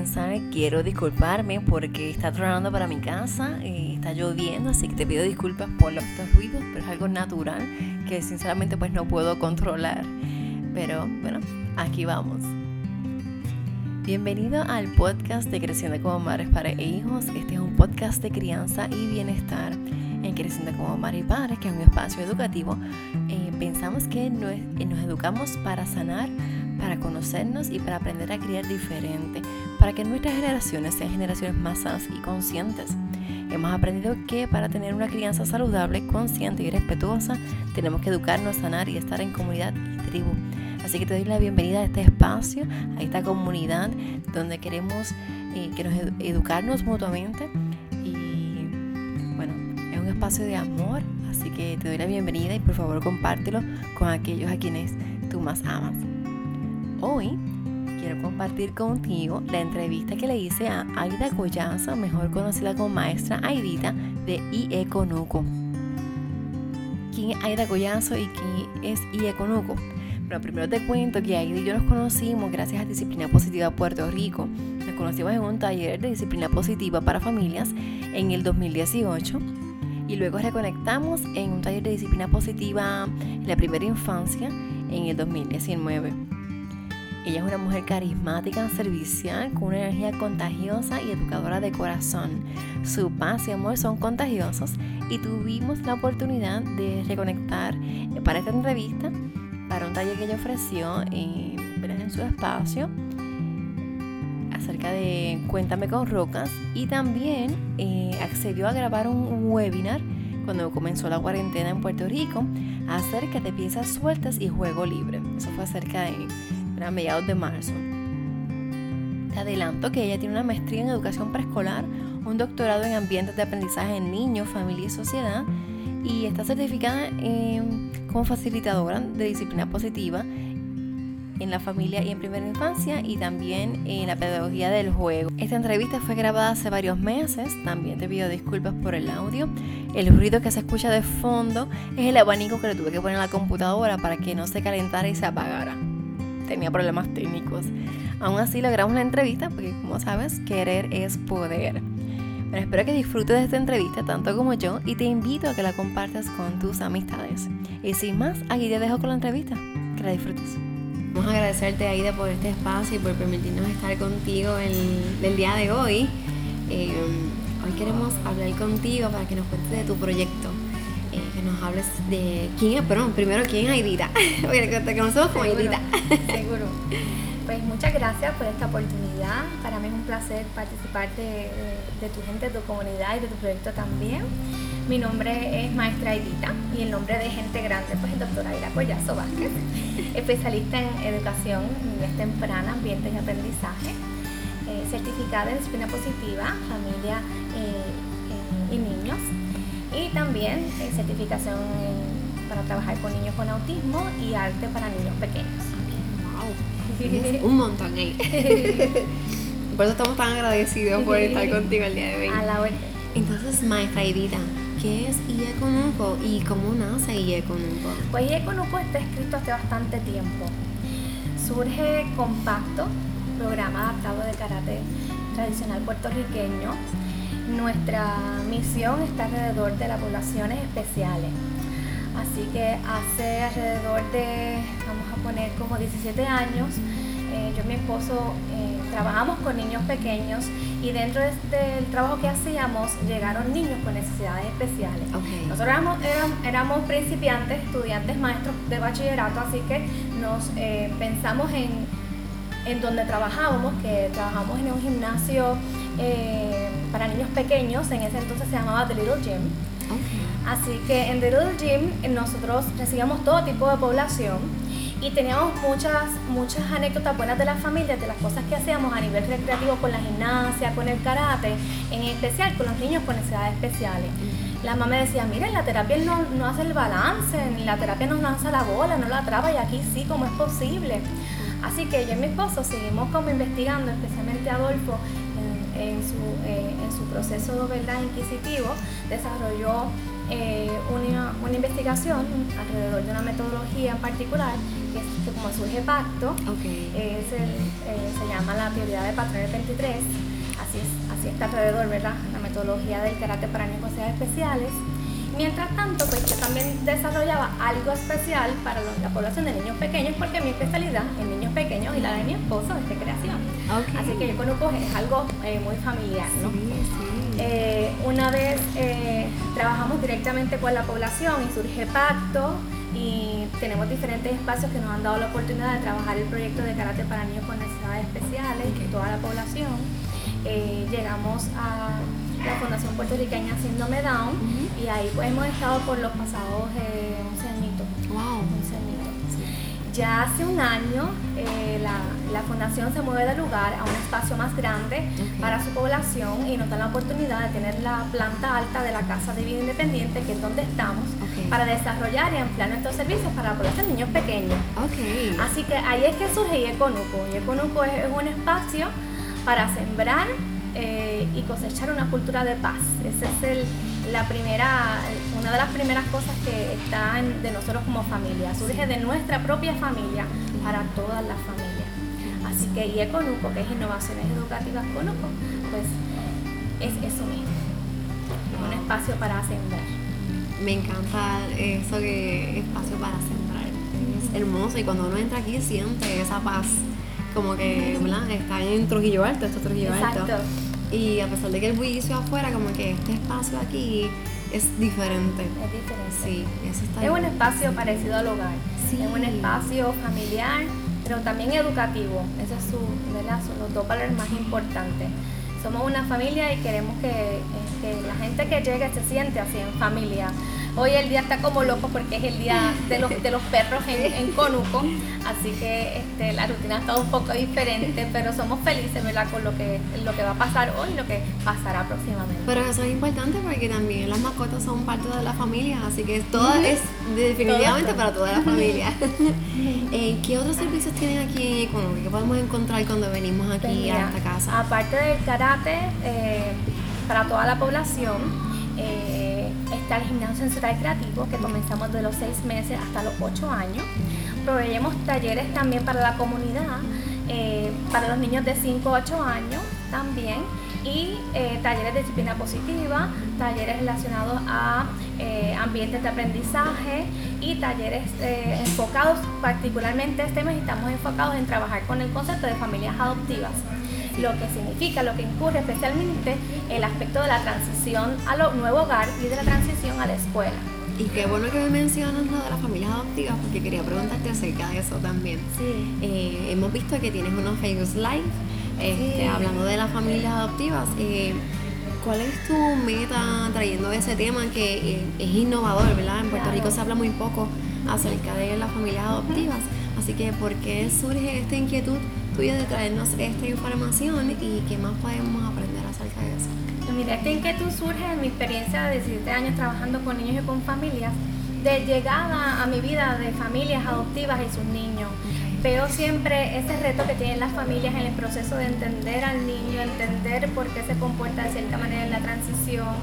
comenzar quiero disculparme porque está tronando para mi casa, y está lloviendo, así que te pido disculpas por estos ruidos, pero es algo natural que sinceramente pues no puedo controlar. Pero bueno, aquí vamos. Bienvenido al podcast de Creciendo como Madres, e Hijos. Este es un podcast de crianza y bienestar en Creciendo como Madres y Padres, que es un espacio educativo. Eh, pensamos que nos, nos educamos para sanar para conocernos y para aprender a criar diferente, para que nuestras generaciones sean generaciones más sanas y conscientes. Hemos aprendido que para tener una crianza saludable, consciente y respetuosa, tenemos que educarnos, sanar y estar en comunidad y tribu. Así que te doy la bienvenida a este espacio, a esta comunidad donde queremos eh, que nos educarnos mutuamente. Y bueno, es un espacio de amor, así que te doy la bienvenida y por favor compártelo con aquellos a quienes tú más amas. Hoy quiero compartir contigo la entrevista que le hice a Aida Collazo, mejor conocida como maestra Aidita de IE Conuco. ¿Quién es Aida Collazo y quién es IE Conuco? Pero primero te cuento que Aida y yo nos conocimos gracias a Disciplina Positiva Puerto Rico. Nos conocimos en un taller de disciplina positiva para familias en el 2018 y luego reconectamos en un taller de disciplina positiva en la primera infancia en el 2019. Ella es una mujer carismática, servicial, con una energía contagiosa y educadora de corazón. Su paz y amor son contagiosos y tuvimos la oportunidad de reconectar eh, para esta entrevista, para un taller que ella ofreció en, en su espacio acerca de Cuéntame con Rocas y también eh, accedió a grabar un webinar cuando comenzó la cuarentena en Puerto Rico acerca de piezas sueltas y juego libre. Eso fue acerca de a mediados de marzo. Te adelanto que ella tiene una maestría en educación preescolar, un doctorado en ambientes de aprendizaje en niños, familia y sociedad y está certificada como facilitadora de disciplina positiva en la familia y en primera infancia y también en la pedagogía del juego. Esta entrevista fue grabada hace varios meses, también te pido disculpas por el audio. El ruido que se escucha de fondo es el abanico que le tuve que poner en la computadora para que no se calentara y se apagara tenía problemas técnicos. Aún así logramos la entrevista porque como sabes, querer es poder. Bueno, espero que disfrutes de esta entrevista tanto como yo y te invito a que la compartas con tus amistades. Y sin más, aquí te dejo con la entrevista. Que la disfrutes. Vamos a agradecerte, Aida, por este espacio y por permitirnos estar contigo el, el día de hoy. Eh, hoy queremos hablar contigo para que nos cuentes de tu proyecto nos hables de quién es, perdón, primero quién es Aidita, porque te conocemos como Aidita. Seguro. Pues muchas gracias por esta oportunidad. Para mí es un placer participar de, tu gente, de tu comunidad y de tu proyecto también. Mi nombre es Maestra Aidita y el nombre de gente grande pues es doctora Aida Collazo Vázquez, especialista en educación niñez temprana, ambientes y aprendizaje, eh, certificada en disciplina positiva, familia eh, eh, y niños y también eh, certificación para trabajar con niños con autismo y arte para niños pequeños. ¡Wow! Un montón ahí. por eso estamos tan agradecidos por estar contigo el día de hoy. A la vez. Entonces, maestra Edita, ¿qué es IE Conuco y cómo nace IE Conuco? Pues IE Conuco está escrito hace bastante tiempo. Surge compacto, programa adaptado de karate tradicional puertorriqueño nuestra misión está alrededor de las poblaciones especiales. Así que hace alrededor de, vamos a poner como 17 años, eh, yo y mi esposo eh, trabajamos con niños pequeños y dentro del trabajo que hacíamos llegaron niños con necesidades especiales. Nosotros éramos, éramos, principiantes, estudiantes, maestros de bachillerato, así que nos eh, pensamos en, en donde trabajábamos, que trabajamos en un gimnasio para niños pequeños, en ese entonces se llamaba The Little Gym. Así que en The Little Gym nosotros recibíamos todo tipo de población y teníamos muchas, muchas anécdotas buenas de las familias, de las cosas que hacíamos a nivel recreativo con la gimnasia, con el karate, en especial con los niños con necesidades especiales. La mamá decía, miren, la terapia no, no hace el balance, la terapia no lanza la bola, no la atrapa y aquí sí, ¿cómo es posible? Así que yo y mi esposo seguimos como investigando, especialmente Adolfo, en su, eh, en su proceso ¿verdad? inquisitivo, desarrolló eh, una, una, investigación alrededor de una metodología en particular que, es, que como surge pacto, es el, eh, se llama la teoría de patrones 23, así, es, así está alrededor, ¿verdad? La metodología del karate para con especiales. Mientras tanto, pues yo también desarrollaba algo especial para la población de niños pequeños, porque mi especialidad en niños pequeños y la de mi esposo es recreación. Así que yo conozco es algo eh, muy familiar, ¿no? Eh, una vez eh, trabajamos directamente con la población y surge pacto y tenemos diferentes espacios que nos han dado la oportunidad de trabajar el proyecto de karate para niños con necesidades especiales y toda la población. Llegamos a la Fundación Puertorriqueña Síndrome Down y ahí pues hemos estado por los pasados 11 añitos. Wow. Ya hace un año eh, la, la, fundación se mueve de lugar a un espacio más grande para su población y nos da la oportunidad de tener la planta alta de la Casa de Vida Independiente, que es donde estamos, para desarrollar y ampliar nuestros servicios para población de niños pequeños. Así que ahí es que surge Yeconuco. Yeconuco es, es un espacio para sembrar eh, y cosechar una cultura de paz. Esa es el, la primera, una de las primeras cosas que está de nosotros como familia. Surge de nuestra propia familia para todas las familias. Así que IECONUCO, que es Innovaciones Educativas CONUCO, pues es eso mismo. Un espacio para sembrar. Me encanta eso que espacio para sembrar. Es hermoso y cuando uno entra aquí siente esa paz como que está en Trujillo Alto, esto es Trujillo Alto. Y a pesar de que el bullicio afuera, como que este espacio aquí es diferente. Es diferente. Sí, eso está Es un espacio parecido al hogar. Sí. Es un espacio familiar, pero también educativo. Esos es su, ¿verdad? son los dos valores más importantes. Somos una familia y queremos que, eh, que la gente que llegue se siente así en familia Hoy el día está como loco porque es el día de los, de los perros en, en Conuco, así que este, la rutina ha estado un poco diferente, pero somos felices ¿verdad? con lo que, lo que va a pasar hoy y lo que pasará próximamente. Pero eso es importante porque también las mascotas son parte de la familia, así que todo es definitivamente para toda la familia. Eh, ¿Qué otros servicios tienen aquí en? ¿Qué podemos encontrar cuando venimos aquí a esta casa? Aparte del karate, eh, para toda la población, eh, está el gimnasio sensorial creativo que comenzamos de los 6 meses hasta los 8 años. Proveemos talleres también para la comunidad, eh, para los niños de 5 a 8 años también y eh, talleres de disciplina positiva, talleres relacionados a eh, ambientes de aprendizaje y talleres enfocados particularmente este mes estamos enfocados en trabajar con el concepto de familias adoptivas lo que significa, lo que incurre especialmente el aspecto de la transición a lo nuevo hogar y de la transición a la escuela. Y qué bueno que me mencionas lo de las familias adoptivas, porque quería preguntarte acerca de eso también. Sí. Eh, hemos visto que tienes unos Facebook Live este, hablando de las familias adoptivas. Eh, ¿Cuál es tu meta trayendo ese tema que eh, es innovador, verdad? En Puerto Rico se habla muy poco acerca de las familias adoptivas. Así que, ¿por qué surge esta inquietud tuya de traernos esta información y qué más podemos aprender acerca de eso? Pues mira, esta inquietud surge en mi experiencia de 17 años trabajando con niños y con familias, de llegada a mi vida de familias adoptivas y sus niños. Veo siempre ese reto que tienen las familias en el proceso de entender al niño, entender por qué se comporta de cierta manera en la transición,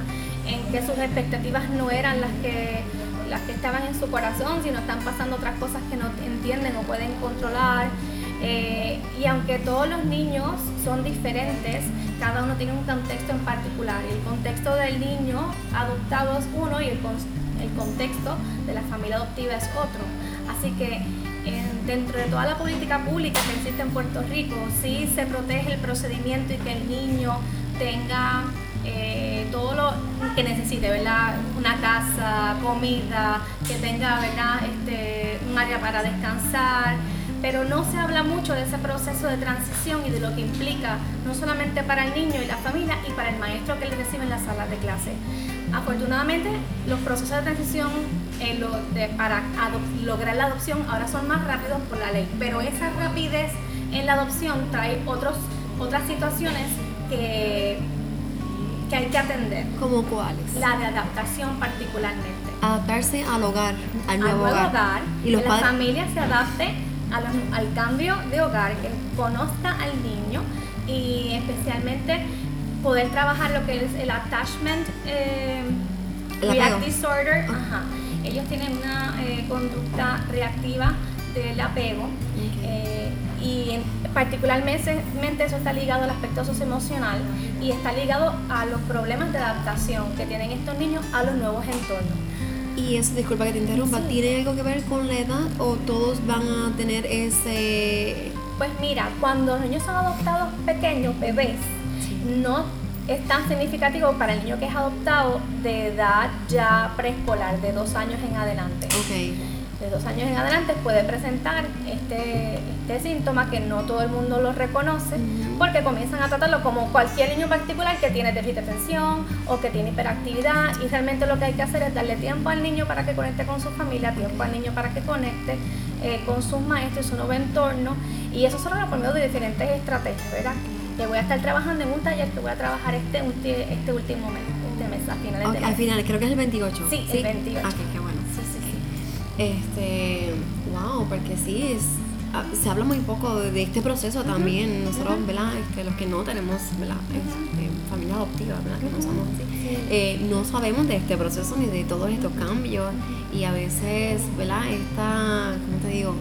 en que sus expectativas no eran las que las que estaban en su corazón, sino están pasando otras cosas que no entienden o pueden controlar. Eh, y aunque todos los niños son diferentes, cada uno tiene un contexto en particular. El contexto del niño adoptado es uno y el, el contexto de la familia adoptiva es otro. Así que dentro de toda la política pública que existe en Puerto Rico, sí se protege el procedimiento y que el niño tenga eh, todo lo que necesite, ¿verdad? Una casa, comida, que tenga, ¿verdad? Este, un área para descansar, pero no se habla mucho de ese proceso de transición y de lo que implica, no solamente para el niño y la familia, y para el maestro que le recibe en las salas de clase. Afortunadamente, los procesos de transición eh, para lograr la adopción ahora son más rápidos por la ley, pero esa rapidez en la adopción trae otros, otras situaciones que que hay que atender. ¿Como cuáles? La de adaptación particularmente. Adaptarse al hogar, al nuevo, hogar. Y los que la familia se adapte al cambio de hogar, que conozca al niño y especialmente poder trabajar lo que es el attachment eh, React Disorder, ajá. Ellos tienen una eh, conducta reactiva del apego eh, y particularmente eso está ligado al aspecto socioemocional y está ligado a los problemas de adaptación que tienen estos niños a los nuevos entornos. Y eso, disculpa que te interrumpa, ¿tiene algo que ver con la edad o todos van a tener ese...? Pues mira, cuando los niños son adoptados pequeños, bebés, no es tan significativo para el niño que es adoptado de edad ya preescolar, de dos años en adelante. Okay de dos años en adelante puede presentar este, este síntoma que no todo el mundo lo reconoce porque comienzan a tratarlo como cualquier niño particular que tiene déficit de atención o que tiene hiperactividad y realmente lo que hay que hacer es darle tiempo al niño para que conecte con su familia, tiempo al niño para que conecte eh, con sus maestros y su nuevo entorno y eso solo lo por medio de diferentes estrategias, ¿verdad? Que voy a estar trabajando en un taller que voy a trabajar este, este último mes, este mes, a finales de Al final, creo que es el 28. Sí, el 28. qué bueno. Este, wow, porque sí, es, ah, se habla muy poco de este proceso también. Nosotros, ¿verdad? Este, los que no tenemos, ¿verdad? Este, familia adoptiva, ¿verdad? Que no somos eh, no sabemos de este proceso ni de todos estos cambios. Y a veces, ¿verdad? Esta, ¿cómo te digo?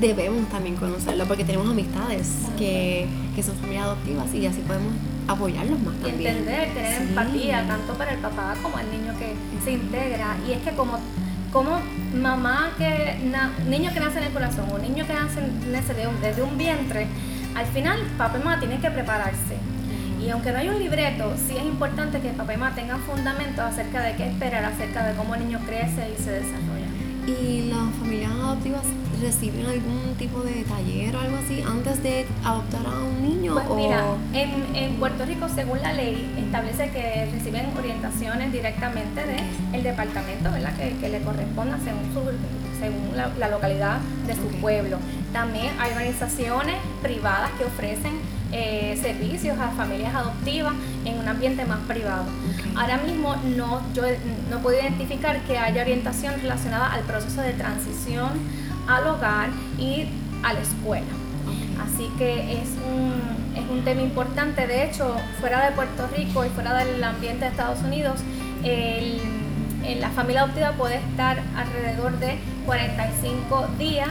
Debemos también conocerlo porque tenemos amistades que, que son familias adoptivas y así podemos apoyarlos más también. Entender, tener empatía, tanto para el papá como el niño que se integra. Y es que como como mamá que, niño que nace en el corazón o niño que nace, desde un vientre, al final papá y mamá tienen que prepararse. Y aunque no hay un libreto, sí es importante que papá y mamá tengan fundamentos acerca de qué esperar, acerca de cómo el niño crece y se desarrolla. ¿Y las familias adoptivas reciben algún tipo de taller o algo así antes de adoptar a un niño? Pues mira, en, en, Puerto Rico, según la ley, establece que reciben orientaciones directamente del departamento, ¿verdad? Que, que, le corresponda según, su, según la, localidad de su pueblo. También hay organizaciones privadas que ofrecen eh, servicios a familias adoptivas en un ambiente más privado. Ahora mismo no, yo no puedo identificar que haya orientación relacionada al proceso de transición al hogar y a la escuela. Así que es un, es un tema importante. De hecho, fuera de Puerto Rico y fuera del ambiente de Estados Unidos, el, la familia adoptiva puede estar alrededor de 45 días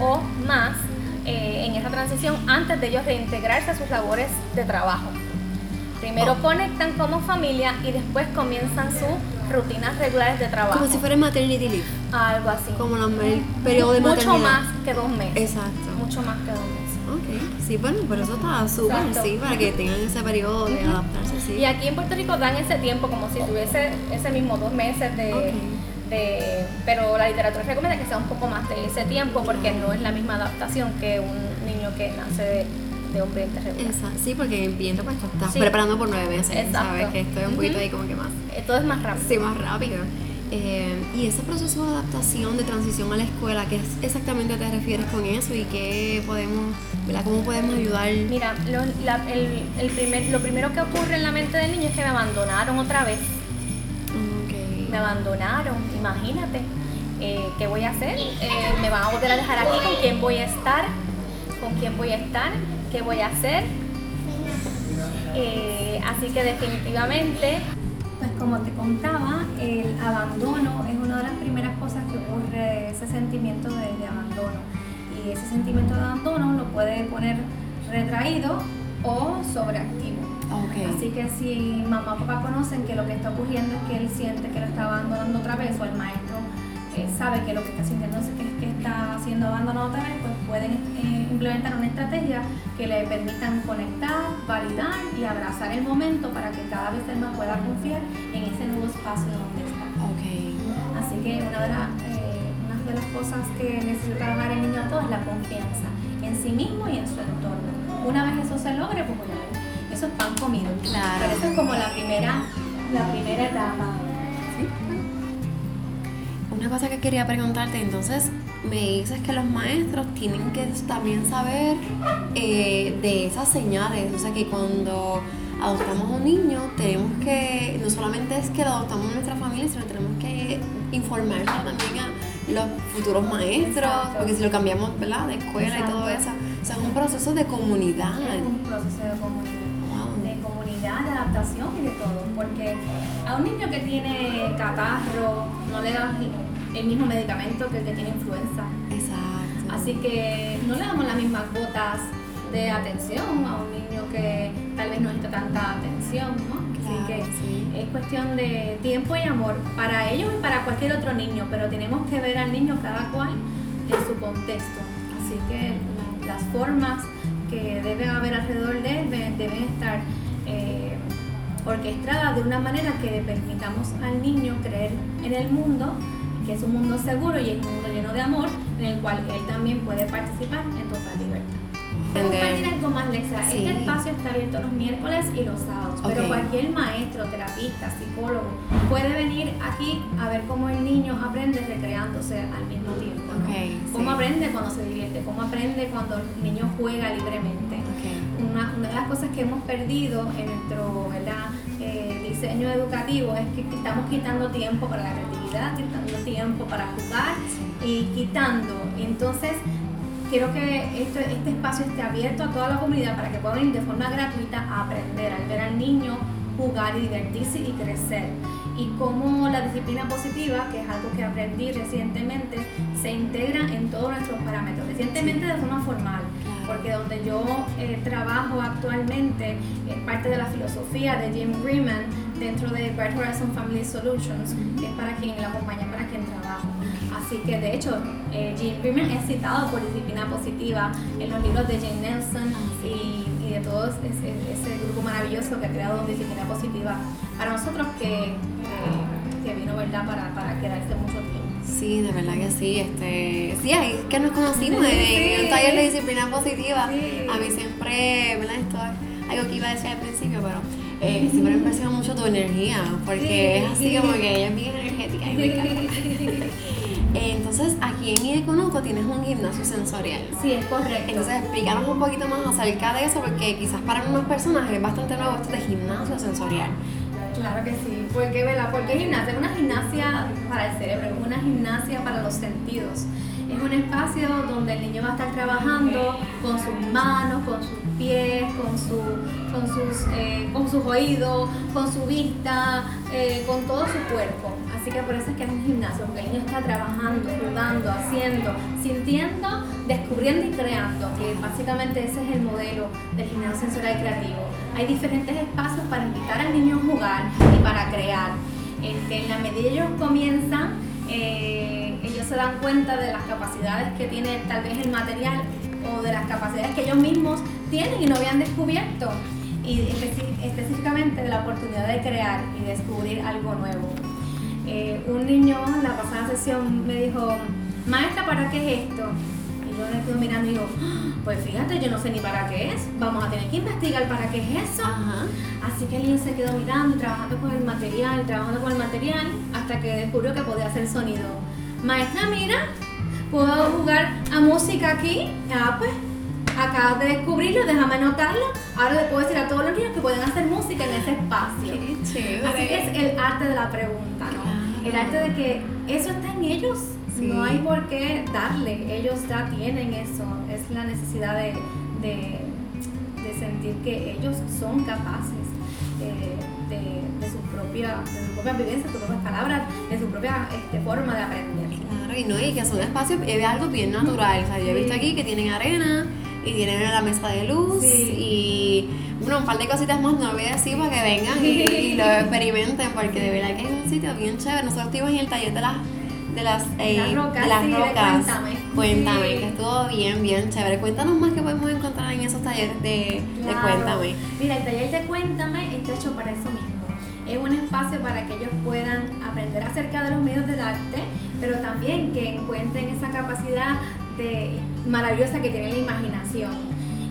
o más eh, en esa transición antes de ellos reintegrarse a sus labores de trabajo. Primero oh. conectan como familia y después comienzan sus rutinas regulares de trabajo. Como si fuera maternity leave. Algo así. Como el periodo de maternidad. Mucho más que dos meses. Exacto. Mucho más que dos meses. Ok, sí, bueno, pero eso está súper, sí, para que tengan ese periodo de adaptarse, sí. Y aquí en Puerto Rico dan ese tiempo como si tuviese ese mismo dos meses de... de pero la literatura recomienda que sea un poco más de ese tiempo porque no es la misma adaptación que un niño que nace de de un vientre Exacto. Sí, porque en vientre pues estás preparando por nueve meses, Exacto. ¿sabes? Que esto es un poquito ahí como que más. Eh, todo es más rápido. Sí, más rápido. Eh, y ese proceso de adaptación, de transición a la escuela, ¿qué exactamente te refieres con eso y qué podemos, ¿verdad? ¿Cómo podemos ayudar? Mira, lo, el, el primer, lo primero que ocurre en la mente del niño es que me abandonaron otra vez. Okay. Me abandonaron, imagínate. Eh, ¿Qué voy a hacer? ¿Me van a volver a dejar aquí? ¿Con quién voy a estar? ¿Con quién voy a estar? Qué voy a hacer. Eh, así que definitivamente, pues como te contaba, el abandono es una de las primeras cosas que ocurre, ese sentimiento de, abandono. Y ese sentimiento de abandono lo puede poner retraído o sobreactivo. Así que si mamá o papá conocen que lo que está ocurriendo es que él siente que lo está abandonando otra vez o el maestro eh, sabe que lo que está sintiendo es que, está siendo abandonado otra vez, pues pueden eh, implementar una estrategia que le permitan conectar, validar y abrazar el momento para que cada vez el más pueda confiar en ese nuevo espacio donde está. Okay. Así que una de, eh, una de las cosas que necesita trabajar el niño a todos es la confianza en sí mismo y en su entorno. Una vez eso se logre, pues bueno, eso es pan comido. Claro. Pero eso es como la primera, la primera etapa una cosa que quería preguntarte, entonces me dices que los maestros tienen que también saber eh, de esas señales, o sea que cuando adoptamos a un niño tenemos que, no solamente es que lo adoptamos en nuestra familia, sino tenemos que informarlo también a los futuros maestros, porque si lo cambiamos ¿verdad? de escuela y todo eso, o sea, es un proceso de comunidad. Es un proceso de comunidad, de comunidad, de adaptación y de todo. porque a un niño que tiene catarro no le das el mismo medicamento que el que tiene influenza. Exacto. Así que no le damos las mismas gotas de atención a un niño que tal vez no necesita tanta atención, ¿no? Así que es cuestión de tiempo y amor para ellos y para cualquier otro niño, pero tenemos que ver al niño cada cual en su contexto. Así que las formas que debe haber alrededor de él deben estar eh, orquestadas de una manera que permitamos al niño creer en el mundo, que es un mundo seguro y es un mundo lleno de amor, en el cual él también puede participar en total libertad. Compartir algo más, Lexa. Este espacio está abierto los miércoles y los sábados, pero cualquier maestro, terapista, psicólogo puede venir aquí a ver cómo el niño aprende recreándose al mismo tiempo. cómo aprende cuando se divierte, cómo aprende cuando el niño juega libremente. Una, de las cosas que hemos perdido en nuestro eh, diseño educativo es que estamos quitando tiempo para la creatividad, quitando tiempo para jugar y quitando. Entonces, quiero que este, este, espacio esté abierto a toda la comunidad para que puedan ir de forma gratuita a aprender, al ver al niño jugar y divertirse y crecer. Y cómo la disciplina positiva, que es algo que aprendí recientemente, se integra en todos nuestros parámetros. Recientemente de forma formal, porque donde yo eh, trabajo actualmente es parte de la filosofía de Jim Freeman dentro de Bright Horizon Family Solutions, que es para quien la compañía para quien trabajo. Así que de hecho, eh, Jim Freeman es citado por disciplina positiva en los libros de Jane Nelson y, de todo ese, grupo maravilloso que ha creado disciplina positiva para nosotros que, que, vino ¿verdad? Para, para quedarse. Sí, de verdad que sí. Este, sí, ahí es que nos conocimos en un taller de disciplina positiva. A mí siempre, ¿verdad? Esto es algo que iba a decir al principio, pero eh, siempre me impresiona mucho tu energía, porque es así como que ella es bien energética y me Entonces, aquí en Ideconuco tienes un gimnasio sensorial. Sí, es correcto. Entonces, explícanos un poquito más acerca de eso, porque quizás para algunas personas es bastante nuevo esto de gimnasio sensorial. Claro que sí. ¿Por qué, Vela? Porque gimnasia es una gimnasia para el cerebro, es una gimnasia para los sentidos. Es un espacio donde el niño va a estar trabajando con sus manos, con sus pies, con, su, con, sus, eh, con sus oídos, con su vista, eh, con todo su cuerpo. Así que por eso es que es un gimnasio, porque el niño está trabajando, jugando, haciendo, sintiendo, descubriendo y creando, que básicamente ese es el modelo del gimnasio sensorial creativo. Hay diferentes espacios para invitar al niño a jugar y para crear. Este, en la medida ellos comienzan, eh, ellos se dan cuenta de las capacidades que tiene tal vez el material o de las capacidades que ellos mismos tienen y no habían descubierto y específicamente de la oportunidad de crear y descubrir algo nuevo. Eh, un niño en la pasada sesión me dijo, maestra, ¿para qué es esto? Y yo le estoy mirando y digo, ah, pues fíjate, yo no sé ni para qué es, vamos a tener que investigar para qué es eso. Así que el niño se quedó mirando trabajando con el material, trabajando con el material, hasta que descubrió que podía hacer sonido. Maestra, mira, puedo jugar a música aquí. Ah, pues acabas de descubrirlo, déjame anotarlo. Ahora le puedo decir a todos los niños que pueden hacer música en ese espacio. Así que es el arte de la pregunta, ¿no? El arte de que eso está en ellos. No hay por qué darle, ellos ya tienen eso. Es la necesidad de, de, sentir que ellos son capaces su propia, de su propia vivencia, de sus propias palabras, de su propia este, forma de aprender. Claro, y no, y que son espacios, es algo bien natural. O sea, yo he visto aquí que tienen arena, y tienen la mesa de luz y bueno, un par de cositas más, no voy a decir para que vengan y, lo experimenten porque de verdad que es un sitio bien chévere. Nosotros estuvimos en el taller de las de las, eh, rocas, de las rocas. cuéntame. Cuéntame, que estuvo bien, bien chévere. Cuéntanos más que podemos encontrar en esos talleres de, de Cuéntame. Mira, espacio para que ellos puedan aprender acerca de los medios del arte, pero también que encuentren esa capacidad de, maravillosa que tiene la imaginación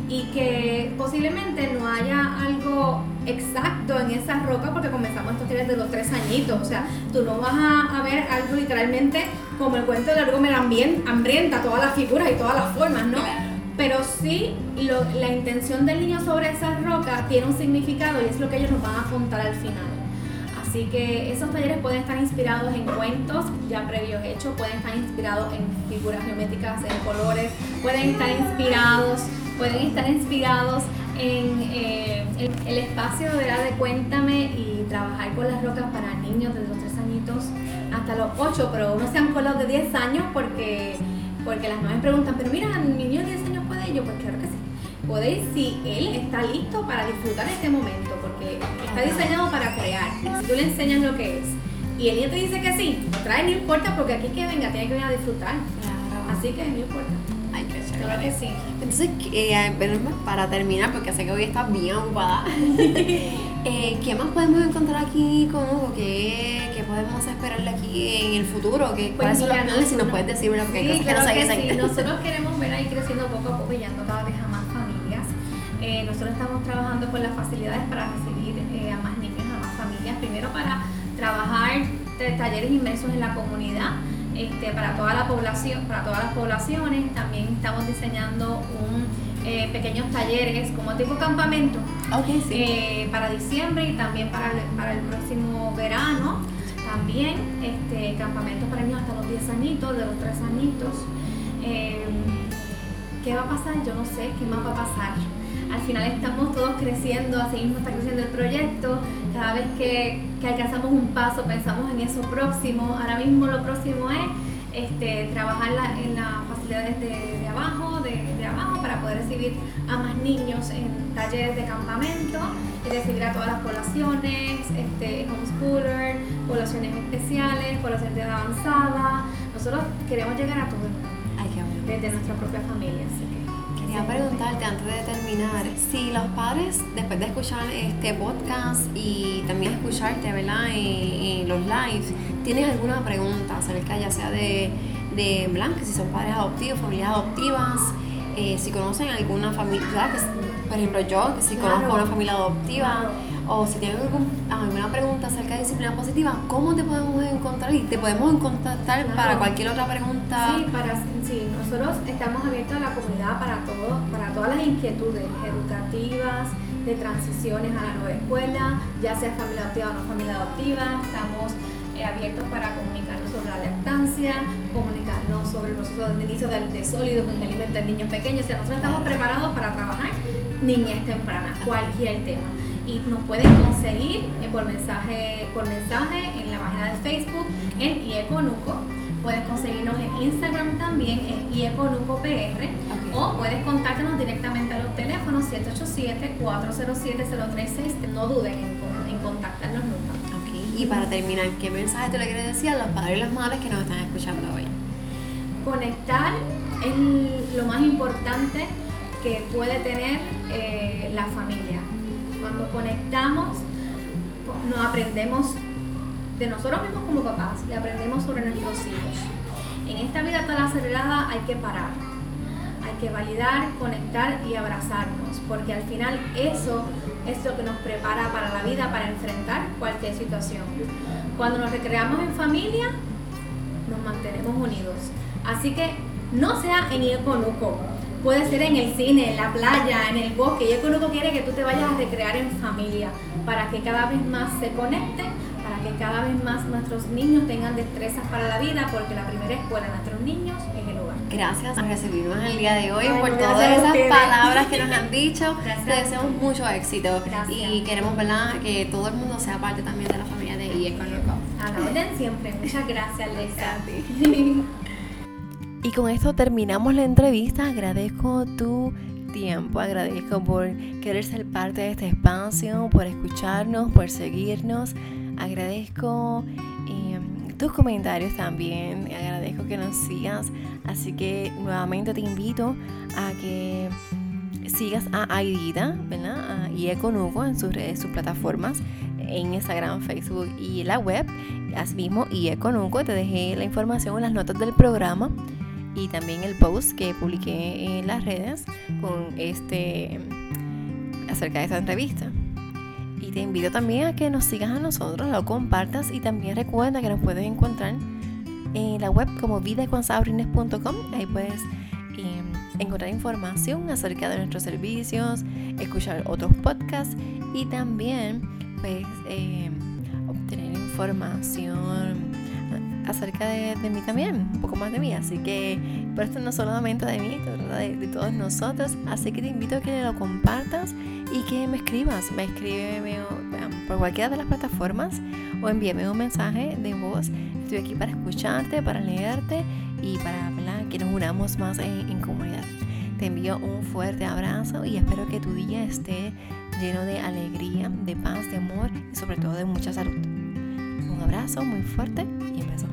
y que posiblemente no haya algo exacto en esa roca porque comenzamos estos talleres de los tres añitos, o sea, tú no vas a, ver algo literalmente como el cuento de la hambrienta, todas las figuras y todas las formas, ¿no? Pero sí, la intención del niño sobre esa roca tiene un significado y es lo que ellos nos van a contar al final. Así que esos talleres pueden estar inspirados en cuentos ya previos hechos, pueden estar inspirados en figuras geométricas, en colores, pueden estar inspirados, pueden estar inspirados en eh, el, espacio de de Cuéntame y trabajar con las rocas para niños desde los 3 añitos hasta los 8, pero no se han colado de 10 años porque, porque las mamás preguntan, pero mira, mi niño de 10 años puede yo, pues claro que sí. Podéis si él está listo para disfrutar este momento, porque está diseñado para crear. Si tú le enseñas lo que es y el niño te dice que sí, trae, no importa, porque aquí que venga, tiene que venir a disfrutar. Así que no importa. Ay, qué chévere. Claro que sí. Entonces, eh, para terminar, porque sé que hoy estás bien ocupada, eh, ¿qué más podemos encontrar aquí con Hugo? ¿Qué, ¿Qué, podemos esperarle aquí en el futuro? ¿Qué, ¿Cuáles son los planes? Si nos puedes decir, Porque sí, hay cosas que, que sí. Nosotros queremos ver ahí creciendo poco a poco y llegando cada vez a más familias. Eh, nosotros estamos trabajando con las facilidades para recibir Primero para trabajar talleres inmersos en la comunidad este, para toda la población, para todas las poblaciones. También estamos diseñando un eh, pequeños talleres como tipo campamento eh, para diciembre y también para el, para el próximo verano. También este, campamentos para niños hasta los 10 añitos, de los 3 añitos. Eh, ¿Qué va a pasar? Yo no sé qué más va a pasar al final estamos todos creciendo, así mismo está creciendo el proyecto, cada vez que, alcanzamos un paso pensamos en eso próximo, ahora mismo lo próximo es este, trabajar en las facilidades de, abajo, de, abajo, para poder recibir a más niños en talleres de campamento y recibir a todas las poblaciones, este, homeschooler, poblaciones especiales, poblaciones de avanzada. Nosotros queremos llegar a todo desde nuestra propia familia. Quería preguntarte antes de terminar, si los padres, después de escuchar este podcast y también escucharte, ¿verdad? En, los lives, ¿tienes alguna pregunta acerca ya sea de, de Blanca, si son padres adoptivos, familias adoptivas, eh, si conocen alguna familia, por ejemplo yo, que si conozco una familia adoptiva, o si tienen alguna pregunta acerca de disciplina positiva, ¿cómo te podemos encontrar? Y te podemos contactar para cualquier otra pregunta. Sí, para, sí, nosotros estamos abiertos a la comunidad para, todo, para todas las inquietudes educativas, de transiciones a la nueva escuela, ya sea familia adoptiva o no familia adoptiva. Estamos eh, abiertos para comunicarnos sobre la lactancia, comunicarnos sobre el proceso de inicio de, de sólidos con el alimento de niños pequeños. O sea, nosotros estamos preparados para trabajar niñez temprana, cualquier tema y nos pueden conseguir por mensaje, por mensaje en la página de Facebook en IECONUCO. Puedes conseguirnos en Instagram también en IECONUCOPR o puedes contactarnos directamente a los teléfonos 787-407-036. No duden en, en contactarnos nunca. Y para terminar, ¿qué mensaje te le quieres decir a los padres y las madres que nos están escuchando hoy? Conectar es lo más importante que puede tener eh, la familia cuando conectamos, nos aprendemos de nosotros mismos como papás y aprendemos sobre nuestros hijos. En esta vida tan acelerada hay que parar, hay que validar, conectar y abrazarnos, porque al final eso es lo que nos prepara para la vida, para enfrentar cualquier situación. Cuando nos recreamos en familia, nos mantenemos unidos. Así que no sea en ir con Puede ser en el cine, en la playa, en el bosque. Y el único quiere que tú te vayas a recrear en familia para que cada vez más se conecten, para que cada vez más nuestros niños tengan destrezas para la vida, porque la primera escuela de nuestros niños es el hogar. Gracias por recibirnos el día de hoy, por todas esas palabras que nos han dicho. Gracias. Te deseamos mucho éxito y queremos ¿verdad? que todo el mundo sea parte también de la familia de IE con A la orden siempre. Muchas gracias, Alexa. Y con esto terminamos la entrevista. Agradezco tu tiempo, agradezco por querer ser parte de este espacio, por escucharnos, por seguirnos. Agradezco em, tus comentarios también, agradezco que nos sigas. Así que nuevamente te invito a que sigas a Aidita, ¿verdad? Y Econuco en sus redes, sus plataformas, en Instagram, Facebook y la web. Asimismo, y Econuco, te dejé la información en las notas del programa y también el post que publiqué en las redes con este acerca de esta entrevista. Y te invito también a que nos sigas a nosotros, lo compartas y también recuerda que nos puedes encontrar en la web como vidaconsabrines.com. Ahí puedes em, encontrar información acerca de nuestros servicios, escuchar otros podcasts y también pues, em, obtener información acerca de, mí también, un poco más de mí. Así que, pero esto no solamente de mí, de, todos nosotros. Así que te invito a que lo compartas y que me escribas. Me escribe por cualquiera de las plataformas o envíame un mensaje de voz. Estoy aquí para escucharte, para leerte y para que nos unamos más en, en comunidad. Te envío un fuerte abrazo y espero que tu día esté lleno de alegría, de paz, de amor y sobre todo de mucha salud. Un abrazo muy fuerte y beso.